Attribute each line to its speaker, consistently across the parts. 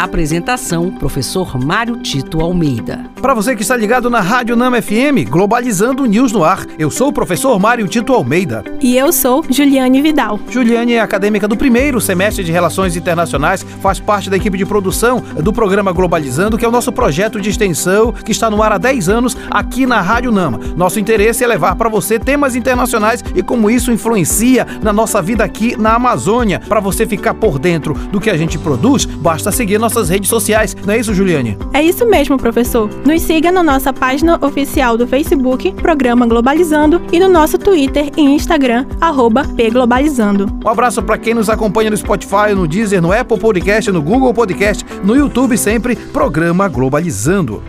Speaker 1: Apresentação: Professor Mário Tito Almeida.
Speaker 2: Para você que está ligado na Rádio Nama FM, Globalizando News no ar, eu sou o professor Mário Tito Almeida.
Speaker 3: E eu sou Juliane Vidal.
Speaker 2: Juliane é acadêmica do primeiro semestre de Relações Internacionais, faz parte da equipe de produção do programa Globalizando, que é o nosso projeto de extensão que está no ar há 10 anos aqui na Rádio Nama. Nosso interesse é levar para você temas internacionais e como isso influencia na nossa vida aqui na Amazônia. Para você ficar por dentro do que a gente produz, basta seguir nossa nossas redes sociais. Não é isso, Juliane?
Speaker 3: É isso mesmo, professor. Nos siga na nossa página oficial do Facebook, Programa Globalizando, e no nosso Twitter e Instagram, arroba pglobalizando.
Speaker 2: Um abraço para quem nos acompanha no Spotify, no Deezer, no Apple Podcast, no Google Podcast, no YouTube sempre, Programa Globalizando.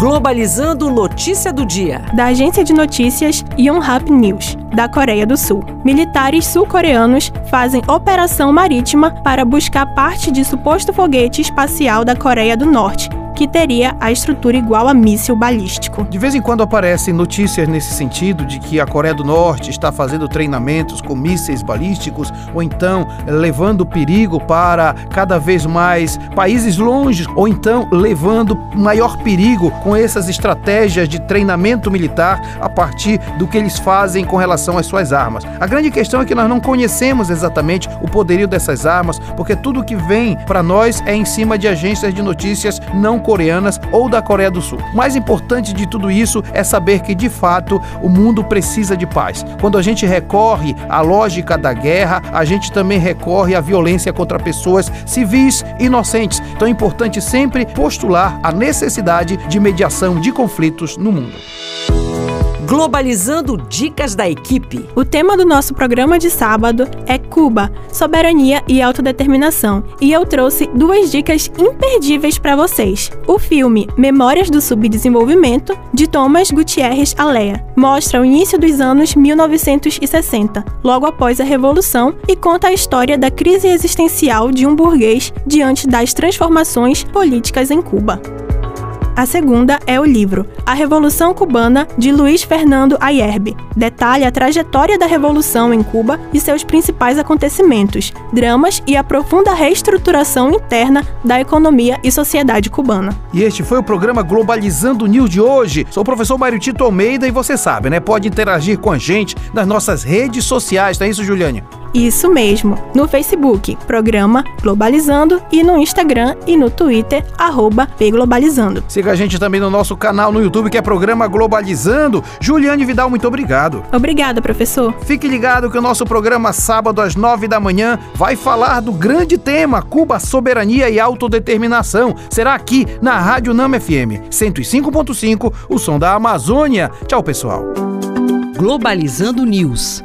Speaker 1: Globalizando Notícia do Dia.
Speaker 3: Da agência de notícias Yonhap News, da Coreia do Sul. Militares sul-coreanos fazem operação marítima para buscar parte de suposto foguete espacial da Coreia do Norte que teria a estrutura igual a míssil balístico.
Speaker 2: De vez em quando aparecem notícias nesse sentido de que a Coreia do Norte está fazendo treinamentos com mísseis balísticos ou então levando perigo para cada vez mais países longe ou então levando maior perigo com essas estratégias de treinamento militar a partir do que eles fazem com relação às suas armas. A grande questão é que nós não conhecemos exatamente o poderio dessas armas, porque tudo que vem para nós é em cima de agências de notícias não coreanas ou da Coreia do Sul. O mais importante de tudo isso é saber que, de fato, o mundo precisa de paz. Quando a gente recorre à lógica da guerra, a gente também recorre à violência contra pessoas civis inocentes. Então é importante sempre postular a necessidade de mediação de conflitos no mundo.
Speaker 1: Globalizando Dicas da Equipe.
Speaker 3: O tema do nosso programa de sábado é Cuba, soberania e autodeterminação. E eu trouxe duas dicas imperdíveis para vocês. O filme Memórias do Subdesenvolvimento, de Thomas Gutierrez Alea, mostra o início dos anos 1960, logo após a Revolução, e conta a história da crise existencial de um burguês diante das transformações políticas em Cuba. A segunda é o livro A Revolução Cubana, de Luiz Fernando Ayerbe. Detalha a trajetória da Revolução em Cuba e seus principais acontecimentos, dramas e a profunda reestruturação interna da economia e sociedade cubana.
Speaker 2: E este foi o programa Globalizando News de hoje. Sou o professor Mário Tito Almeida e você sabe, né? Pode interagir com a gente nas nossas redes sociais, é isso, Juliane?
Speaker 3: Isso mesmo, no Facebook, programa Globalizando e no Instagram e no Twitter, arroba Globalizando.
Speaker 2: Siga a gente também no nosso canal no YouTube, que é programa Globalizando. Juliane Vidal, muito obrigado.
Speaker 3: Obrigada, professor.
Speaker 2: Fique ligado que o nosso programa, sábado às nove da manhã, vai falar do grande tema Cuba, soberania e autodeterminação. Será aqui na Rádio Nama FM 105.5, o som da Amazônia. Tchau, pessoal.
Speaker 1: Globalizando News